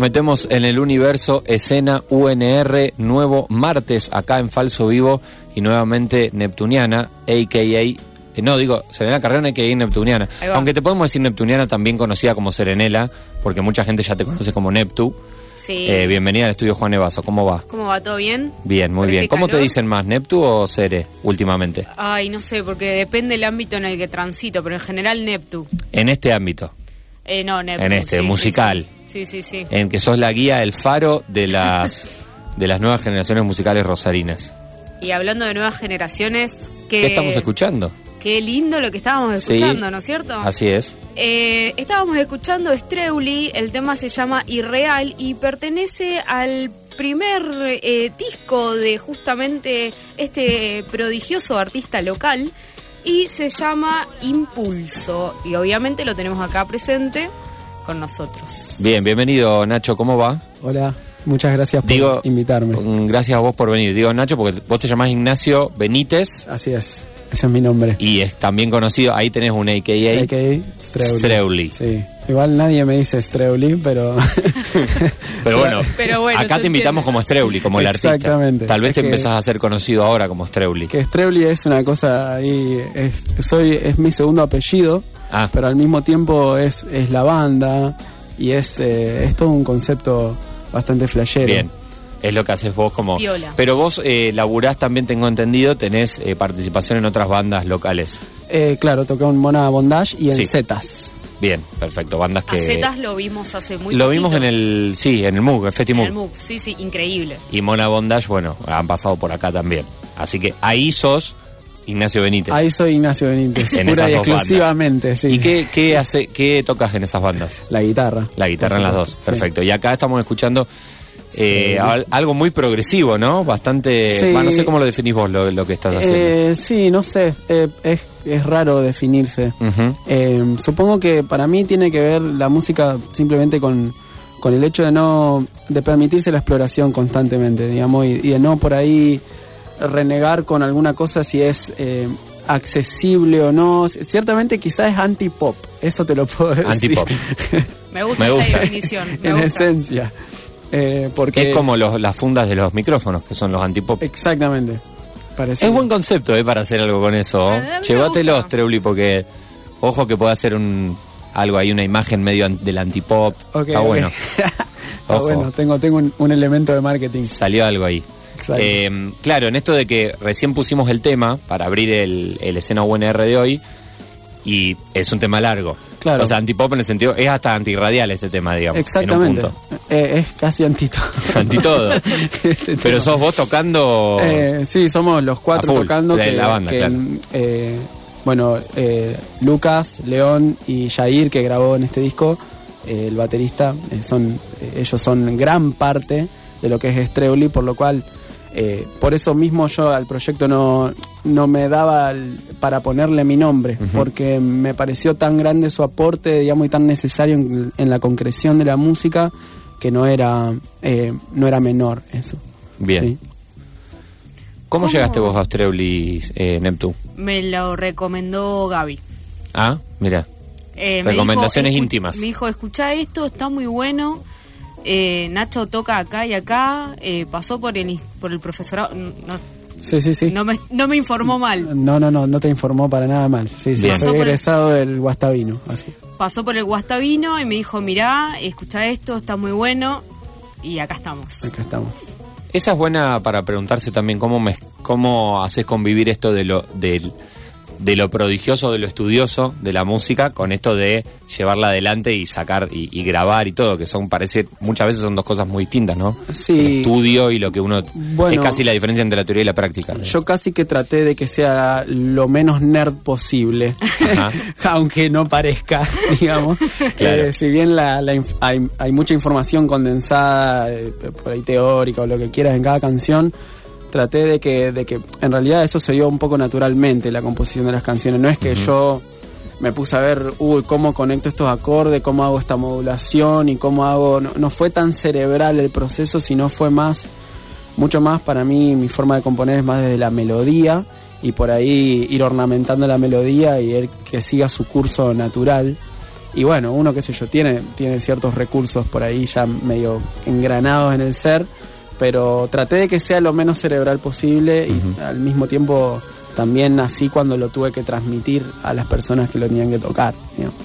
Nos metemos en el universo escena UNR, nuevo martes acá en Falso Vivo y nuevamente Neptuniana, a.k.a. eh, No, digo, Serena Carreón, a.k.a. Neptuniana. Aunque te podemos decir Neptuniana, también conocida como Serenela, porque mucha gente ya te conoce como Neptu. Sí. Eh, bienvenida al estudio Juan Evaso, ¿cómo va? ¿Cómo va? ¿Todo bien? Bien, muy ¿Con bien. ¿Cómo te dicen más, Neptu o Sere últimamente? Ay, no sé, porque depende del ámbito en el que transito, pero en general Neptu. En este ámbito, Eh, no, Neptu. En este, sí, musical. Sí, sí, sí. en que sos la guía, el faro de las, de las nuevas generaciones musicales rosarinas. Y hablando de nuevas generaciones, que, ¿Qué estamos escuchando? Qué lindo lo que estábamos Sí. escuchando, ¿no es cierto? Así es. Eh, estábamos escuchando Streuli, el tema se llama Irreal y pertenece al primer eh, disco de justamente este prodigioso artista local y se llama Impulso y obviamente lo tenemos acá presente con nosotros. Bien, bienvenido Nacho, ¿cómo va? Hola, muchas gracias por Digo, invitarme. mm, gracias a vos por venir. Digo Nacho porque vos te llamás Ignacio Benítez Así es, ese es mi nombre. y es también conocido, ahí tenés un AKA. AKA Streuli. Streuli. Sí, igual nadie me dice Streuli, pero... Pero bueno, Pero bueno, acá te invitamos como Streuli, como el artista. Exactamente. Tal vez Es te que- empezás a ser conocido ahora como Streuli. que Streuli es una cosa ahí... Es, soy, es mi segundo apellido, Ah. pero al mismo tiempo es, es la banda y es, eh, es todo un concepto bastante flashero. Bien. Es lo que haces vos como... Piola. Pero vos eh, laburás también, tengo entendido, tenés eh, participación en otras bandas locales. Eh, claro, toqué en Mona Bondage y en Sí. Zetas. Bien, perfecto. Bandas A que... Zetas lo vimos hace muy Lo poquito. vimos en el... Sí, en el MUG, el Festi En MUG. el MUC. Sí, sí, increíble. Y Mona Bondage, bueno, han pasado por acá también. Así que ahí sos Ignacio Benítez. Ahí soy Ignacio Benítez, En pura esas y dos exclusivamente, sí. ¿Y qué, qué, hace, qué tocas en esas bandas? La guitarra. La guitarra en las dos, perfecto. Y acá estamos escuchando eh, Sí. algo muy progresivo, ¿no? Bastante... Sí. no sé cómo lo definís vos lo, lo que estás haciendo. Eh, sí, no sé, eh, es, es raro definirse. Eh, supongo que para mí tiene que ver la música simplemente con, con el hecho de no de permitirse la exploración constantemente, digamos, y, y de no por ahí renegar con alguna cosa si es eh, accesible o no. Ciertamente quizás es anti-pop, eso te lo puedo decir. Anti-pop. Me gusta, Me gusta. esa definición. Me en gusta. esencia. Eh, porque es como los- las fundas de los micrófonos, que son los antipop. Exactamente. Parece. Es buen concepto, ¿eh? Para hacer algo con eso. A mí me Llévatelo, gusta. Streuli, porque ojo que puede hacer un algo ahí, una imagen medio an- del antipop. Ok, Está bueno. Está Ojo. bueno, tengo, tengo un, un elemento de marketing. Salió algo ahí. Eh, claro, en esto de que recién pusimos el tema para abrir el, el escena UNR de hoy y es un tema largo. Claro. O sea, antipop en el sentido, es hasta antirradial este tema, digamos. Exactamente. En un punto. Eh, es casi antito. Anti todo. Este Pero sos vos tocando. Eh, sí, somos los cuatro full, tocando. de que, la banda, que, claro. eh, bueno, eh, Lucas, León y Jair, que grabó en este disco, el baterista, son ellos son gran parte de lo que es Streuli, por lo cual, eh, por eso mismo yo al proyecto no, no me daba el- para ponerle mi nombre, porque me pareció tan grande su aporte, digamos, y tan necesario en, en la concreción de la música, que no era, eh, no era menor eso. Bien. Sí. ¿Cómo, ¿Cómo? llegaste vos a Streuli, eh, Neptu? Me lo recomendó Gaby. Ah, mira. Eh, me Recomendaciones dijo, íntimas. Me dijo, escucha esto, está muy bueno. Eh, Nacho toca acá y acá. eh, pasó por el, por el profesorado. No, Sí, sí, sí. no me, no me informó mal. No, no, no, no te informó para nada mal. Sí, sí, soy Pasó por el- egresado del Guastavino, así. Pasó por el Guastavino y me dijo, mirá, escucha esto, está muy bueno. Y acá estamos. Acá estamos. Esa es buena para preguntarse también cómo me, cómo haces convivir esto de lo del de lo prodigioso, de lo estudioso de la música, con esto de llevarla adelante y sacar y, y grabar y todo, que son, parece, muchas veces son dos cosas muy distintas, ¿no? Sí. El estudio y lo que uno... Bueno. es casi la diferencia entre la teoría y la práctica. Yo casi que traté de que sea lo menos nerd posible, aunque no parezca, digamos. Claro. Eh, si bien la, la hay, hay mucha información condensada, eh, por ahí teórica o lo que quieras en cada canción, traté de que, de que en realidad eso se dio un poco naturalmente, la composición de las canciones. No es que yo me puse a ver, uy, cómo conecto estos acordes, cómo hago esta modulación y cómo hago... No, no fue tan cerebral el proceso, sino fue más mucho más para mí mi forma de componer es más desde la melodía y por ahí ir ornamentando la melodía y ir que siga su curso natural y bueno uno qué sé yo tiene tiene ciertos recursos por ahí ya medio engranados en el ser pero traté de que sea lo menos cerebral posible y al mismo tiempo también así cuando lo tuve que transmitir a las personas que lo tenían que tocar digamos.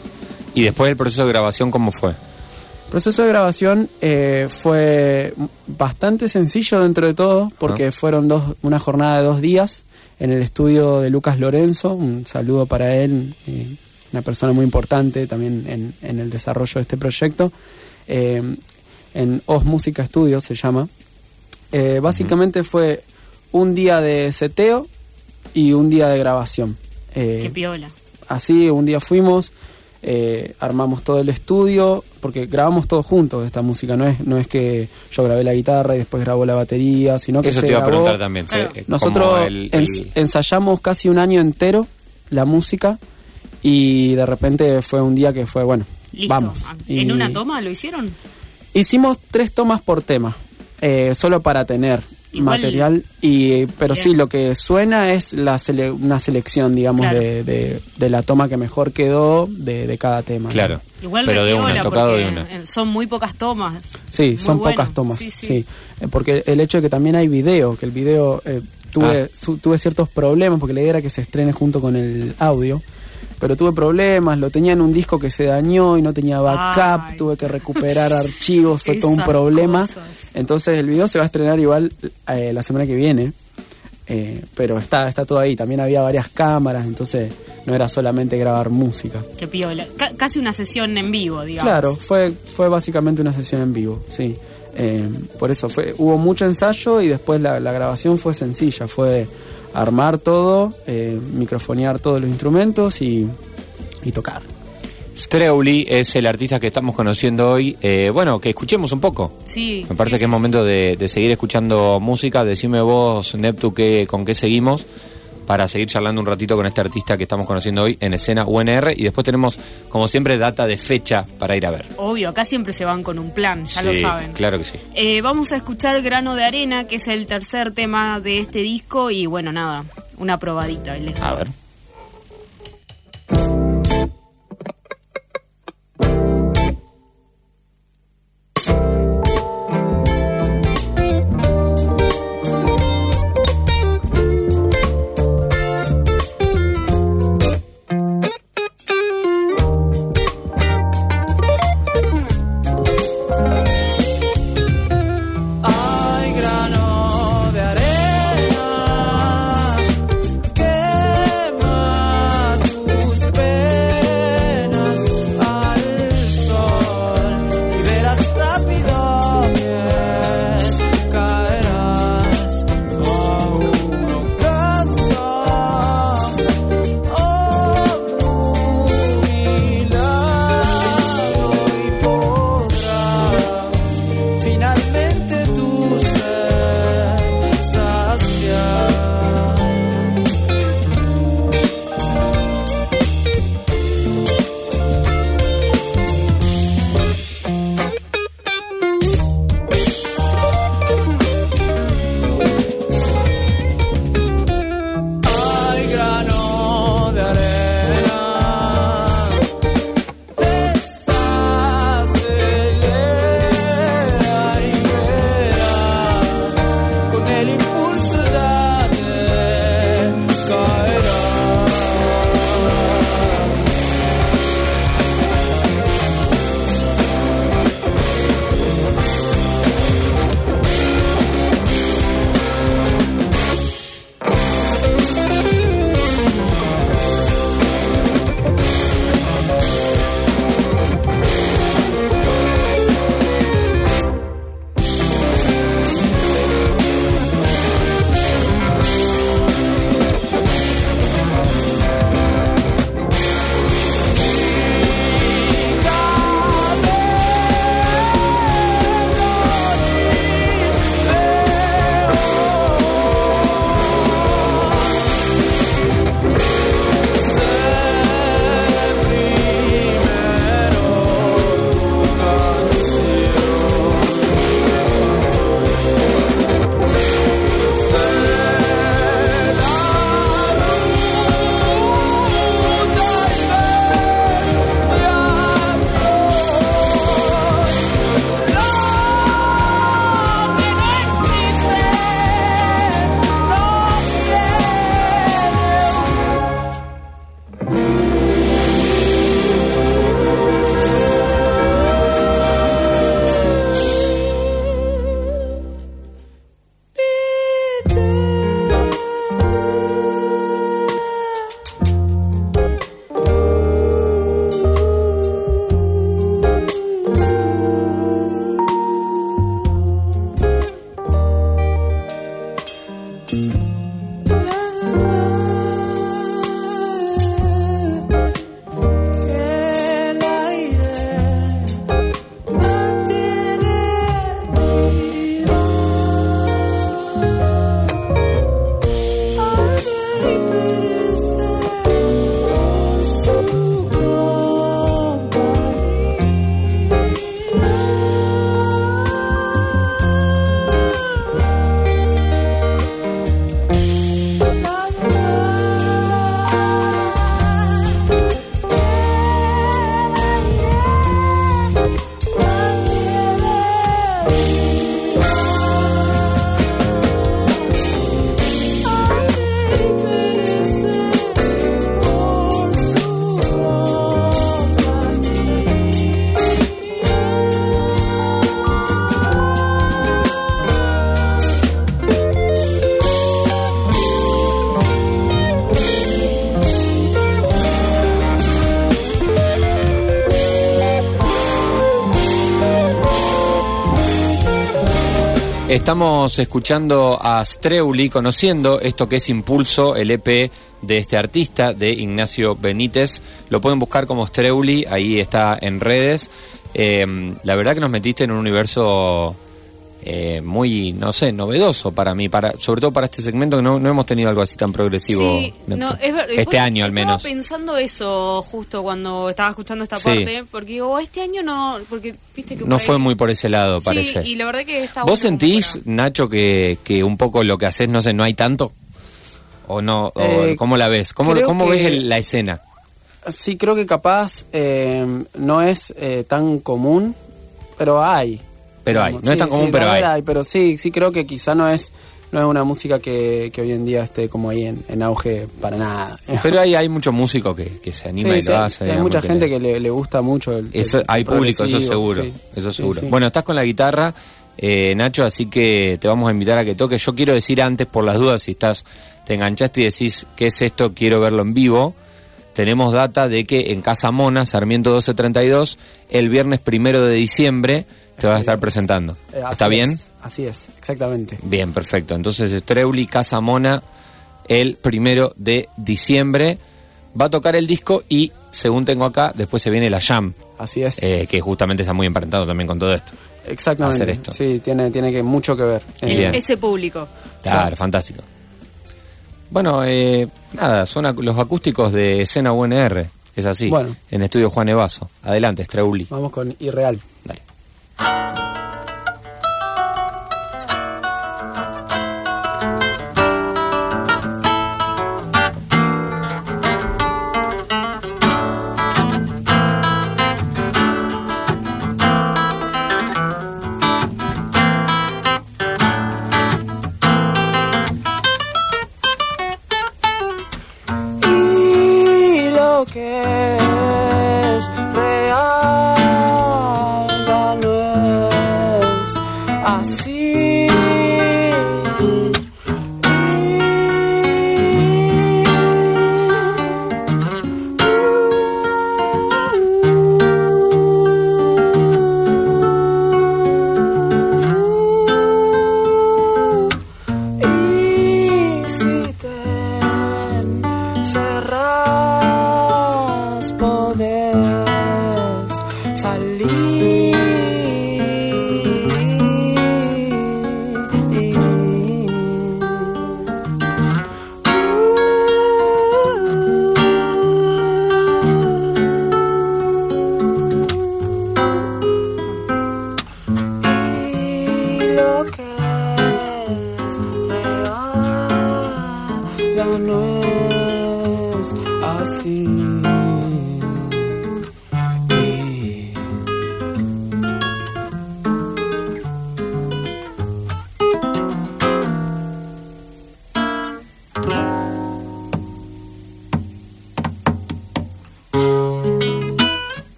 Y después el proceso de grabación, ¿cómo fue? El proceso de grabación eh, fue bastante sencillo dentro de todo, porque fueron dos, una jornada de dos días en el estudio de Lucas Lorenzo. Un saludo para él, eh, una persona muy importante también en, en el desarrollo de este proyecto. Eh, en Os Música Studio se llama. Eh, básicamente fue un día de seteo y un día de grabación. Eh, Qué piola. así un día fuimos, eh, armamos todo el estudio, porque grabamos todos juntos esta música, no es, no es que yo grabé la guitarra y después grabó la batería, sino que Eso se te iba a grabó- preguntar también. Eh, Nosotros el- el- ensayamos casi un año entero la música y de repente fue un día que fue, bueno, Listo. vamos. Y ¿En una toma lo hicieron? Hicimos tres tomas por tema, eh, solo para tener Igual- material, y pero Bien. sí, lo que suena es la sele- una selección, digamos, Claro. de, de- de la toma que mejor quedó de, de cada tema. ¿no? Claro. Igual pero de una, tocado de una. Son muy pocas tomas. Sí, Muy son bueno. pocas tomas, Sí, sí, sí. Eh, Porque el hecho de que también hay video, que el video eh, tuve, Ah. su- tuve ciertos problemas, porque la idea era que se estrene junto con el audio, pero tuve problemas, lo tenía en un disco que se dañó y no tenía backup, Ay. tuve que recuperar archivos, fue todo un problema. cosas. Entonces el video se va a estrenar igual eh, la semana que viene. eh, pero está, está todo ahí, también había varias cámaras, entonces no era solamente grabar música. Qué piola. Ca- casi una sesión en vivo, digamos. Claro, fue, fue básicamente una sesión en vivo, sí. Eh, por eso fue, hubo mucho ensayo y después la, la grabación fue sencilla, fue armar todo, eh, microfonear todos los instrumentos y, y tocar. Streuli es el artista que estamos conociendo hoy. Eh, bueno, que escuchemos un poco. Sí. Me parece sí, que es sí, momento de, de seguir escuchando música. Decime vos, Neptu, que, con qué seguimos para seguir charlando un ratito con este artista que estamos conociendo hoy en escena UNR. Y después tenemos, como siempre, data de fecha para ir a ver. Obvio, acá siempre se van con un plan, ya lo saben. Claro que sí. Eh, vamos a escuchar Grano de Arena, que es el tercer tema de este disco. Y bueno, nada, una probadita. les A ver. Estamos escuchando a Streuli, conociendo esto que es Impulso, el EP de este artista, de Ignacio Benítez. Lo pueden buscar como Streuli, ahí está en redes. Eh, la verdad que nos metiste en un universo eh, muy, no sé, novedoso para mí, para sobre todo para este segmento que no, no hemos tenido algo así tan progresivo. Sí, Neptu. no, es ver- este pues, año al menos. Estaba pensando eso justo cuando estaba escuchando esta Sí. parte, porque digo, este año no, porque viste que No fue ahí- muy por ese lado, Sí, parece. y la verdad que está ¿Vos sentís, Nacho, que, que un poco lo que haces, no sé, no hay tanto? ¿O no? O, Eh, ¿Cómo la ves? ¿Cómo, cómo que- ves el- la escena? Sí, creo que capaz eh, no es eh, tan común, pero hay. Pero hay. No es tan común, sí, pero hay. Pero sí, sí creo que quizá no es no es una música que, que hoy en día esté como ahí en, en auge para nada. Pero hay, hay muchos músicos que, que se anima Sí, y sí, lo hace. hay digamos, mucha que gente le- que le, le gusta mucho el, Eso, el- hay público, eso seguro. sí. Eso Sí, seguro. sí. Bueno, estás con la guitarra, eh, Nacho, así que te vamos a invitar a que toques. Yo quiero decir antes, por las dudas, si estás, te enganchaste y decís, ¿qué es esto? Quiero verlo en vivo. Tenemos data de que en Casa Mona, Sarmiento 1232, el viernes primero de diciembre, te vas a estar presentando. Eh, ¿Está bien? es, así es, exactamente. Bien, perfecto. Entonces, Streuli, Casa Mona, el primero de diciembre. Va a tocar el disco y, según tengo acá, después se viene la Jam, Así es. eh, que justamente está muy emparentado también con todo esto. exactamente. hacer esto. Sí, tiene, tiene que mucho que ver. Eh, Bien. Ese público. Claro, fantástico. Bueno, eh, nada, son ac- los acústicos de escena UNR. Es así. Bueno. En estudio Juan Evaso. Adelante, Streuli. Vamos con Irreal. Dale.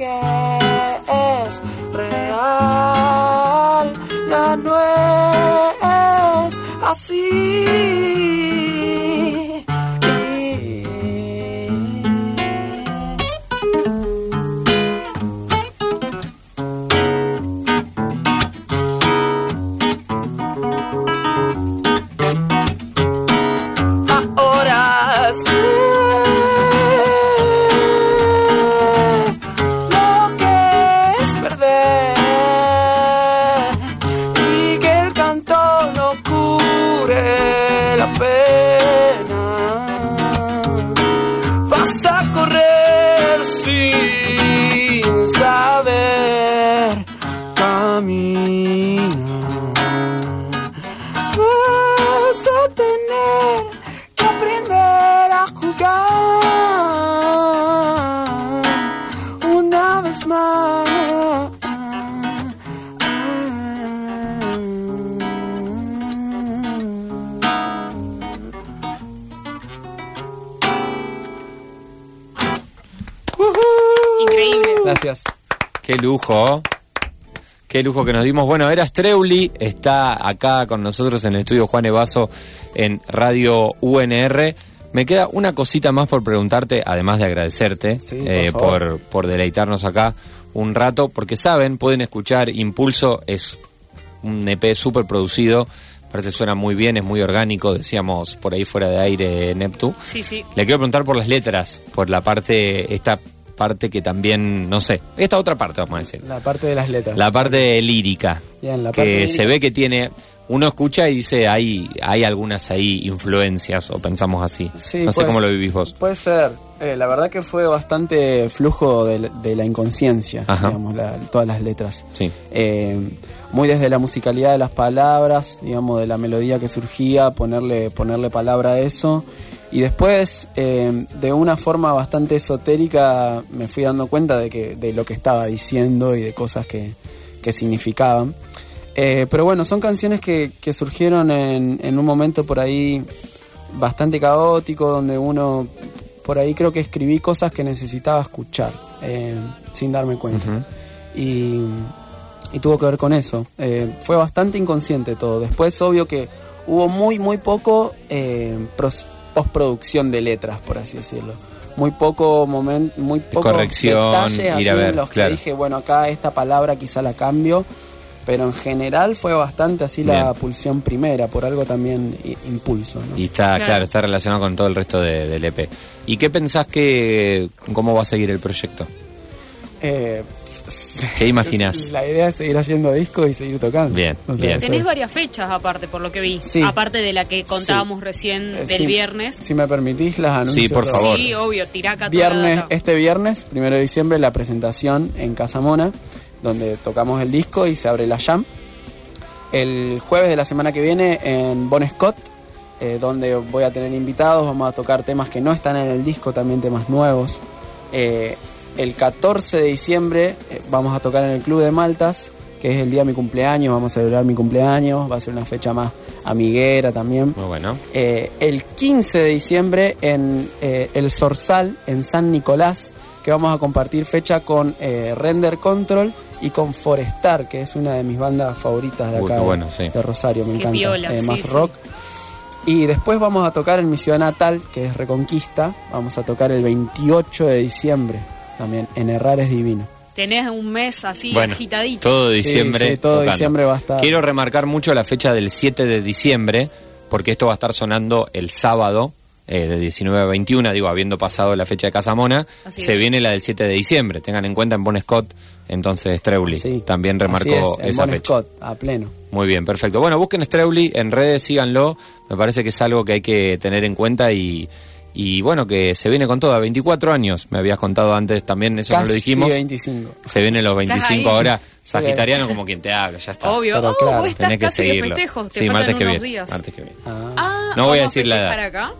Que es real ya no es así. camino. Vas a tener que aprender a jugar una vez más. Increíble. Gracias. Qué lujo. Qué lujo que nos dimos. Bueno, era Streuli, está acá con nosotros en el estudio Juan Evaso en Radio UNR. Me queda una cosita más por preguntarte, además de agradecerte Sí, por eh, por, por deleitarnos acá un rato, porque saben, pueden escuchar Impulso, es un EP súper producido, parece que suena muy bien, es muy orgánico, decíamos por ahí fuera de aire Neptu. Sí, sí. Le quiero preguntar por las letras, por la parte, esta parte que también, no sé, esta otra parte vamos a decir. La parte de las letras. La parte lírica. Bien, la que parte se lírica. ve que tiene. Uno escucha y dice, hay, hay algunas ahí influencias, o pensamos así. Sí, no sé cómo lo vivís vos. Puede ser. Eh, la verdad que fue bastante flujo de, la- de la inconsciencia, Ajá. digamos, la- todas las letras. Sí. Eh, muy desde la musicalidad de las palabras, digamos, de la melodía que surgía, ponerle, ponerle palabra a eso. Y después, eh, de una forma bastante esotérica, me fui dando cuenta de, que, de lo que estaba diciendo y de cosas que, que significaban. Eh, pero bueno, son canciones que, que surgieron en, en un momento por ahí bastante caótico, donde uno, por ahí creo que escribí cosas que necesitaba escuchar, eh, sin darme cuenta. y, y tuvo que ver con eso. Eh, fue bastante inconsciente todo. Después, obvio que hubo muy, muy poco pros- postproducción de letras, por así decirlo. Muy poco momento, muy poco corrección, detalles ir a ver, en los claro. que dije, bueno, acá esta palabra quizá la cambio, pero en general fue bastante así la pulsión primera, por algo también impulso. ¿no? Y está, Claro. claro. está relacionado con todo el resto de- del EP. ¿Y qué pensás que, cómo va a seguir el proyecto? Eh, ¿Qué imaginás? La idea es seguir haciendo discos y seguir tocando. Bien, O sea, bien. Tenés varias fechas aparte, por lo que vi. Sí. Aparte de la que contábamos recién Eh, del si- viernes. Si me permitís, las anuncio. Sí, por favor. Sí, obvio, la Viernes, este viernes, primero de diciembre, la presentación en Casa Mona, donde tocamos el disco y se abre la jam. El jueves de la semana que viene en Bon Scott, eh, donde voy a tener invitados, vamos a tocar temas que no están en el disco, también temas nuevos. Eh, el 14 de diciembre eh, vamos a tocar en el Club de Maltas, que es el día de mi cumpleaños, vamos a celebrar mi cumpleaños, va a ser una fecha más amiguera también. Muy bueno. Eh, el 15 de diciembre en eh, El Sorsal, en San Nicolás, que vamos a compartir fecha con eh, Render Control y con Forestar, que es una de mis bandas favoritas de Uy, acá de- bueno, sí. de Rosario, me Qué encanta. eh, sí, más sí. rock. Y después vamos a tocar en mi ciudad natal, que es Reconquista. Vamos a tocar el 28 de diciembre, también en Errar es Divino. Tenés un mes así Bueno, agitadito. todo diciembre. sí, todo tocando. diciembre va a estar. Quiero remarcar mucho la fecha del 7 de diciembre, porque esto va a estar sonando el sábado eh, de 19 a 21, digo, habiendo pasado la fecha de Casamona, Así se es. viene la del 7 de diciembre. Tengan en cuenta en Bon Scott, entonces Streuli. Sí, También así remarcó es, en esa Bon fecha. Scott, a pleno. Muy bien, perfecto. Bueno, busquen Streuli en redes, síganlo. Me parece que es algo que hay que tener en cuenta y, y bueno, que se viene con todo. A 24 años, me habías contado antes también, eso no lo Casi dijimos. 25. Se vienen los 25 ahí. ahora. Sagitariano como quien te habla, ya está. Obvio. Pero oh, claro, vos estás Tenés que casi de seguirlo. festejos. Te sí, faltan martes que unos viene. días. Martes que viene. Ah. Ah, No voy a ¿vamos decir la edad. acá?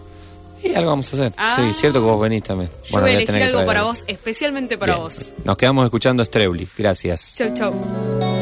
Y algo vamos a hacer. Ah. Sí, cierto que vos venís también. Yo voy a elegir algo para algo. vos, especialmente para Bien. vos. Nos quedamos escuchando Streuli. Gracias. Chau, chau.